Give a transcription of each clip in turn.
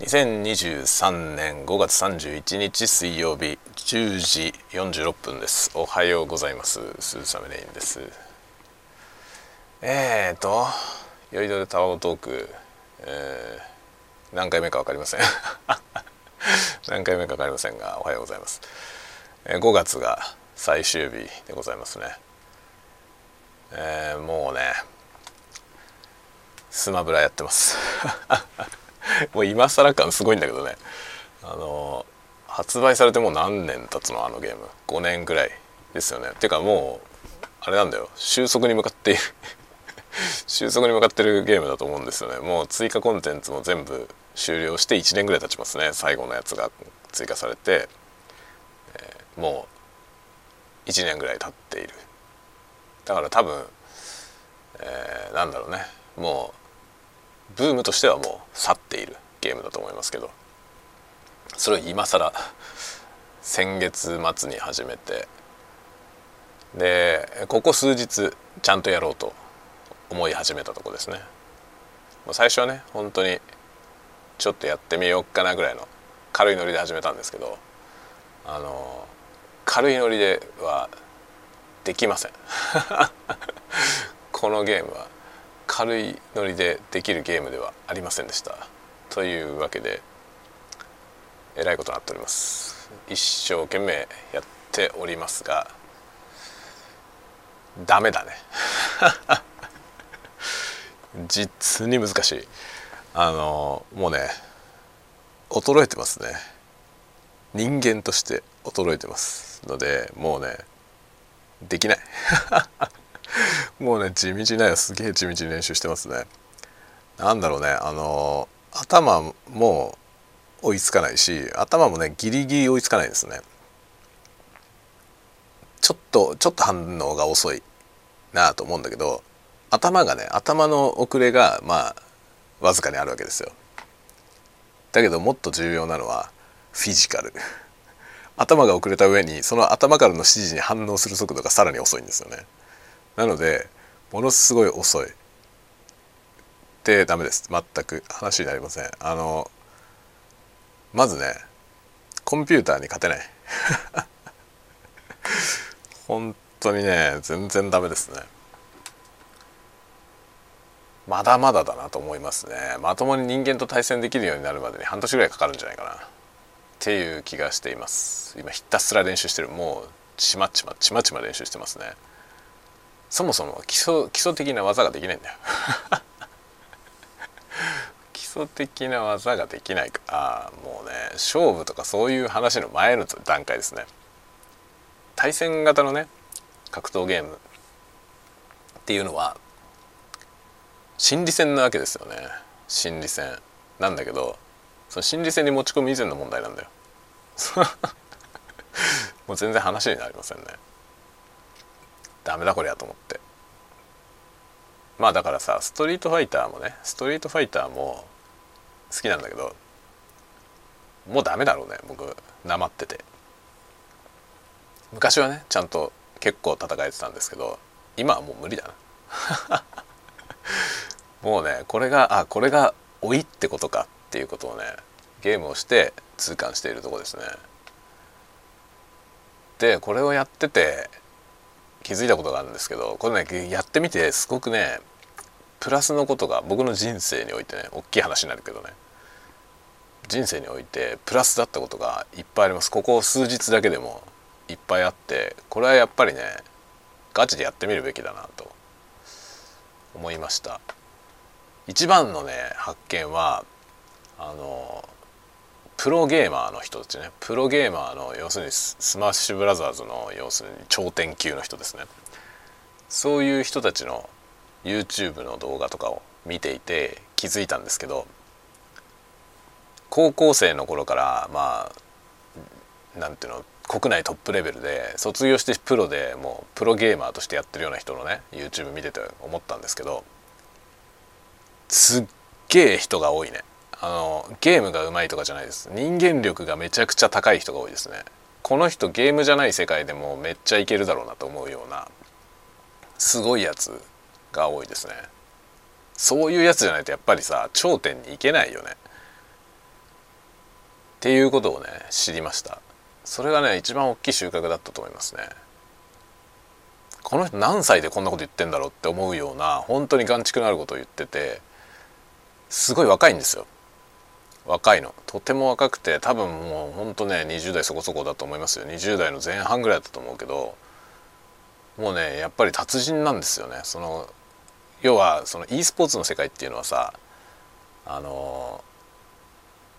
2023年5月31日水曜日10時46分です。おはようございます。鈴雨レインです。えーと酔いどれタワゴトーク、えー、何回目か分かりません。何回目か分かりませんがおはようございます、えー、5月が最終日でございますね。えー、もうねスマブラやってます。もう今更感すごいんだけどね。あの発売されてもう何年経つのあのゲーム。5年ぐらいですよね。てかもうあれなんだよ。収束に向かっている。収束に向かってるゲームだと思うんですよね。もう追加コンテンツも全部終了して1年ぐらい経ちますね。最後のやつが追加されて、えー、もう1年ぐらい経っている。だから多分、えー、なんだろうね。もうブームとしてはもう去っているゲームだと思いますけどそれを今更先月末に始めてでここ数日ちゃんとやろうと思い始めたとこですね。最初はね本当にちょっとやってみようかなぐらいの軽いノリで始めたんですけどあの軽いノリではできません。このゲームは軽いノリでできるゲームではありませんでした。というわけでえらいことになっております。一生懸命やっておりますがダメだね。実に難しい。あのもうね衰えてますね。人間として衰えてますのでもうねできない。もうね地道なよすげえ地道に練習してますね。なんだろうねあの頭も追いつかないし頭もねギリギリ追いつかないですね。ちょっとちょっと反応が遅いなと思うんだけど頭がね頭の遅れがまあわずかにあるわけですよ。だけどもっと重要なのはフィジカル。頭が遅れた上にその頭からの指示に反応する速度がさらに遅いんですよね。なのでものすごい遅い。でダメです。全く話になりません。あのまずねコンピューターに勝てない。本当にね全然ダメですね。まだまだだなと思いますね。まともに人間と対戦できるようになるまでに半年ぐらいかかるんじゃないかな。っていう気がしています。今ひたすら練習してる。もうちまちまちまちま練習してますね。そもそも基礎基礎的な技ができないんだよ。基礎的な技ができないか。あもうね勝負とかそういう話の前の段階ですね。対戦型のね格闘ゲームっていうのは心理戦なわけですよね。心理戦。なんだけどその心理戦に持ち込む以前の問題なんだよ。もう全然話になりませんね。ダメだこりゃと思って。まあだからさストリートファイターもねストリートファイターも好きなんだけどもうダメだろうね僕なまってて。昔はねちゃんと結構戦えてたんですけど今はもう無理だな。もうねこれがあこれが老いってことかっていうことをねゲームをして痛感しているとこですね。でこれをやってて気づいたことがあるんですけどこれねやってみてすごくねプラスのことが僕の人生においてね大きい話になるけどね。人生においてプラスだったことがいっぱいあります。ここ数日だけでもいっぱいあってこれはやっぱりねガチでやってみるべきだなと思いました。一番のね発見はあのプロゲーマーの人たちね。プロゲーマーの要するにスマッシュブラザーズの要するに頂点級の人ですね。そういう人たちの YouTube の動画とかを見ていて気づいたんですけど高校生の頃からまあなんていうの国内トップレベルで卒業してプロでもうプロゲーマーとしてやってるような人のね YouTube 見てて思ったんですけどすっげえ人が多いね。あのゲームがうまいとかじゃないです。人間力がめちゃくちゃ高い人が多いですね。この人ゲームじゃない世界でもめっちゃいけるだろうなと思うようなすごいやつが多いですね。そういうやつじゃないとやっぱりさ頂点に行けないよね。っていうことをね知りました。それがね一番大きい収穫だったと思いますね。この人何歳でこんなこと言ってんだろうって思うような本当に眼蓄のあることを言っててすごい若いんですよ。若いの。とても若くて多分もうほんとね20代そこそこだと思いますよ。20代の前半ぐらいだったと思うけどもうねやっぱり達人なんですよね。その要はその e スポーツの世界っていうのはさあの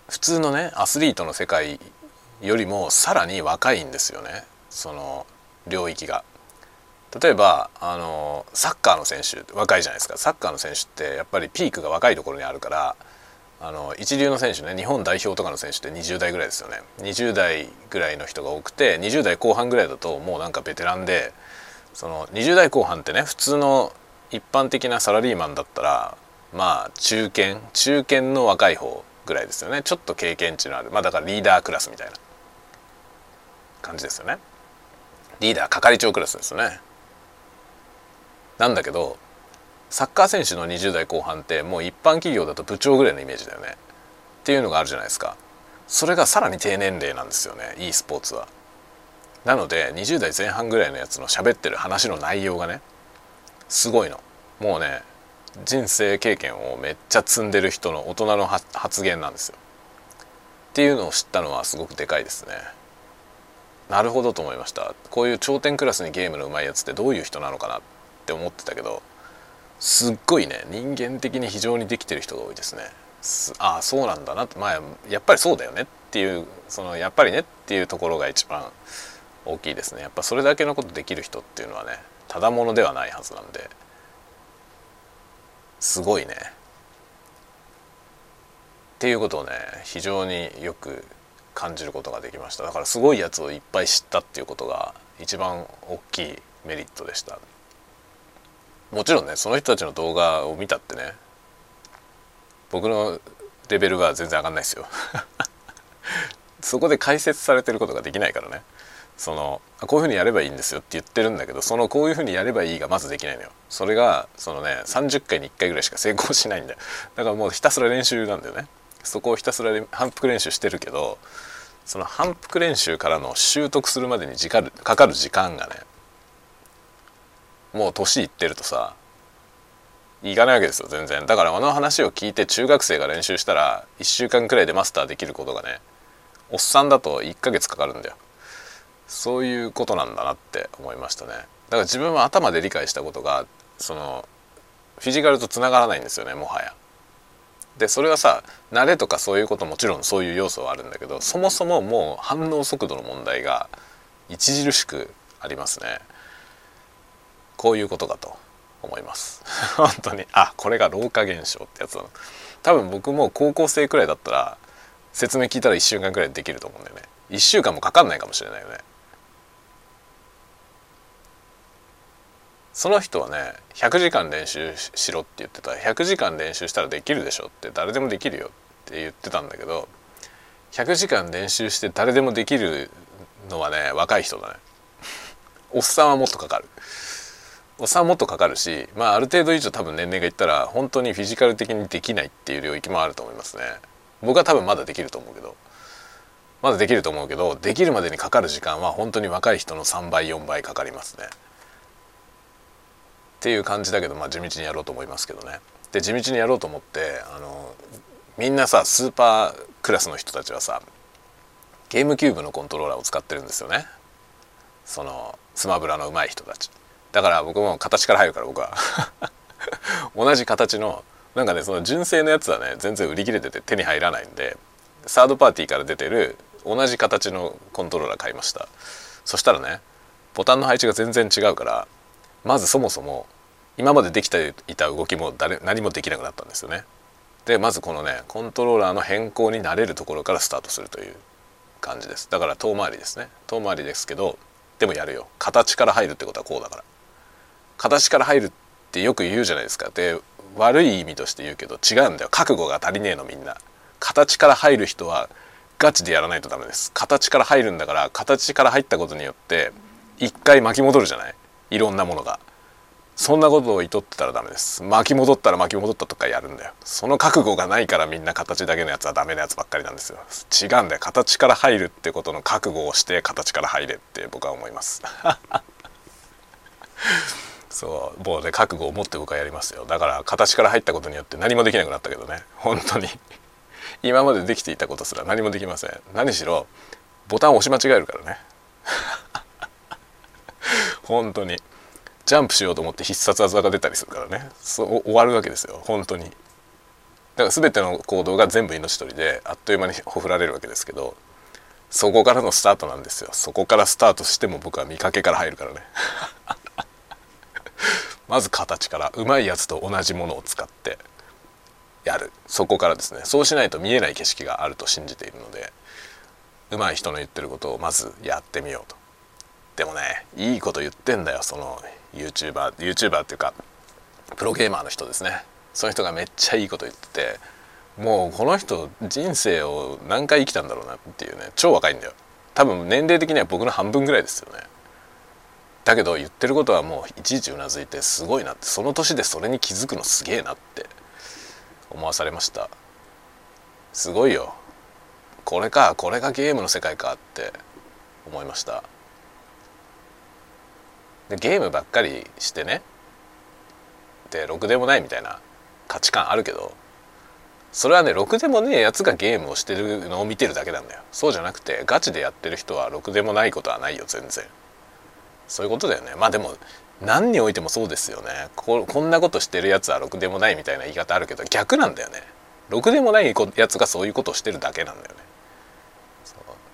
普通のねアスリートの世界よりもさらに若いんですよね。その領域が。例えばあのサッカーの選手若いじゃないですか。サッカーの選手ってやっぱりピークが若いところにあるからあの一流の選手ね日本代表とかの選手って20代ぐらいですよね。20代ぐらいの人が多くて20代後半ぐらいだともうなんかベテランでその20代後半ってね普通の一般的なサラリーマンだったらまあ中堅中堅の若い方ぐらいですよね。ちょっと経験値のある。まあだからリーダークラスみたいな。感じですよね。リーダー係長クラスですよね。なんだけどサッカー選手の20代後半ってもう一般企業だと部長ぐらいのイメージだよね。っていうのがあるじゃないですか。それがさらに低年齢なんですよね。e スポーツは。なので20代前半ぐらいのやつの喋ってる話の内容がねすごいの。もうね人生経験をめっちゃ積んでる人の大人の発言なんですよ。っていうのを知ったのはすごくでかいですね。なるほどと思いました。こういう頂点クラスにゲームの上手いやつってどういう人なのかなって思ってたけどすっごいね。人間的に非常にできてる人が多いですね。ああそうなんだなって。まあやっぱりそうだよねっていうそのやっぱりねっていうところが一番大きいですね。やっぱそれだけのことできる人っていうのはねただものではないはずなんで。すごいね。っていうことをね非常によく感じることができました。だからすごいやつをいっぱい知ったっていうことが一番大きいメリットでした。もちろんねその人たちの動画を見たってね。僕のレベルは全然上がんないですよ。そこで解説されてることができないからね。そのこういうふうにやればいいんですよって言ってるんだけどそのこういうふうにやればいいがまずできないのよ。それがそのね30回に1回ぐらいしか成功しないんだよ。だからもうひたすら練習なんだよね。そこをひたすら反復練習してるけどその反復練習からの習得するまでに時かかる時間がねもう年いってるとさいかないわけですよ全然だからあの話を聞いて中学生が練習したら1週間くらいでマスターできることがねおっさんだと1ヶ月かかるんだよそういうことなんだなって思いましたねだから自分は頭で理解したことがそのフィジカルとつながらないんですよねもはや。でそれはさ慣れとかそういうこともちろんそういう要素はあるんだけどそもそももう反応速度の問題が著しくありますね。こういうことかと思います。本当に。あこれが老化現象ってやつだ多分僕も高校生くらいだったら説明聞いたら1週間くらいできると思うんだよね。1週間もかかんないかもしれないよね。その人はね100時間練習しろって言ってた。100時間練習したらできるでしょって誰でもできるよって言ってたんだけど100時間練習して誰でもできるのはね若い人だね。おっさんはもっとかかる。おっさんはもっとかかるしまあある程度以上多分年齢がいったら本当にフィジカル的にできないっていう領域もあると思いますね。僕は多分まだできると思うけど。まだできると思うけどできるまでにかかる時間は本当に若い人の3倍4倍かかりますね。っていう感じだけどまあ地道にやろうと思いますけどね。で地道にやろうと思ってあのみんなさスーパークラスの人たちはさゲームキューブのコントローラーを使ってるんですよね。そのスマブラの上手い人たち。だから僕も形から入るから僕は。同じ形のなんかねその純正のやつはね全然売り切れてて手に入らないんでサードパーティーから出てる同じ形のコントローラー買いました。そしたらねボタンの配置が全然違うからまずそもそも今までできていた動きも誰何もできなくなったんですよね。でまずこのねコントローラーの変更になれるところからスタートするという感じです。だから遠回りですね。遠回りですけどでもやるよ。形から入るってことはこうだから。形から入るってよく言うじゃないですか。で悪い意味として言うけど違うんだよ。覚悟が足りねえのみんな。形から入る人はガチでやらないとダメです。形から入るんだから形から入ったことによって一回巻き戻るじゃない？いろんなものが。そんなことを意図ってたらダメです。巻き戻ったら巻き戻ったとかやるんだよ。その覚悟がないからみんな形だけのやつはダメなやつばっかりなんですよ。違うんだよ。形から入るってことの覚悟をして形から入れって僕は思います。そうもうね覚悟を持って僕はやりますよ。だから形から入ったことによって何もできなくなったけどね。本当に。今までできていたことすら何もできません。何しろボタンを押し間違えるからね。本当に。ジャンプしようと思って必殺技が出たりするからね。そう終わるわけですよ。本当に。だから全ての行動が全部命取りであっという間にほふられるわけですけどそこからのスタートなんですよ。そこからスタートしても僕は見かけから入るからね。まず形からうまいやつと同じものを使ってやる。そこからですねそうしないと見えない景色があると信じているのでうまい人の言ってることをまずやってみようと。でもねいいこと言ってんだよその YouTuber YouTuber っていうかプロゲーマーの人ですね。その人がめっちゃいいこと言っててもうこの人人生を何回生きたんだろうなっていうね超若いんだよ。多分年齢的には僕の半分ぐらいですよね。だけど言ってることはもういちいちうなずいてすごいなってその年でそれに気づくのすげえなって思わされました。すごいよ。これかこれがゲームの世界かって思いました。でゲームばっかりしてねでろくでもないみたいな価値観あるけどそれはねろくでもねえやつがゲームをしてるのを見てるだけなんだよ。そうじゃなくてガチでやってる人はろくでもないことはないよ全然。そういうことだよね。まあでも何においてもそうですよね。ここんなことしてるやつはろくでもないみたいな言い方あるけど逆なんだよね。ろくでもないやつがそういうことをしてるだけなんだよね。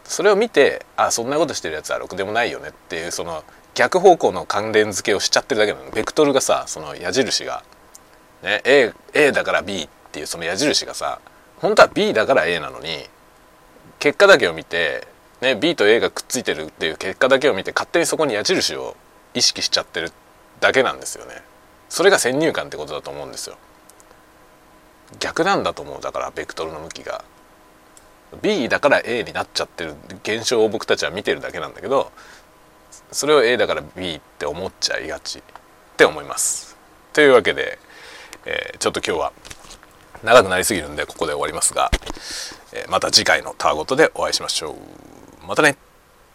それを見てあそんなことしてるやつはろくでもないよねっていうその逆方向の関連付けをしちゃってるだけなの。ベクトルがさその矢印が、ね、A, A だから B っていうその矢印がさ本当は B だから A なのに結果だけを見て、ね、B と A がくっついてるっていう結果だけを見て勝手にそこに矢印を意識しちゃってるだけなんですよね。それが先入観ってことだと思うんですよ。逆なんだと思うだからベクトルの向きが。B だから A になっちゃってる現象を僕たちは見てるだけなんだけどそれを A だから B って思っちゃいがちって思います。というわけで、えー、ちょっと今日は長くなりすぎるんでここで終わりますが、えー、また次回のタワごとでお会いしましょう。またね。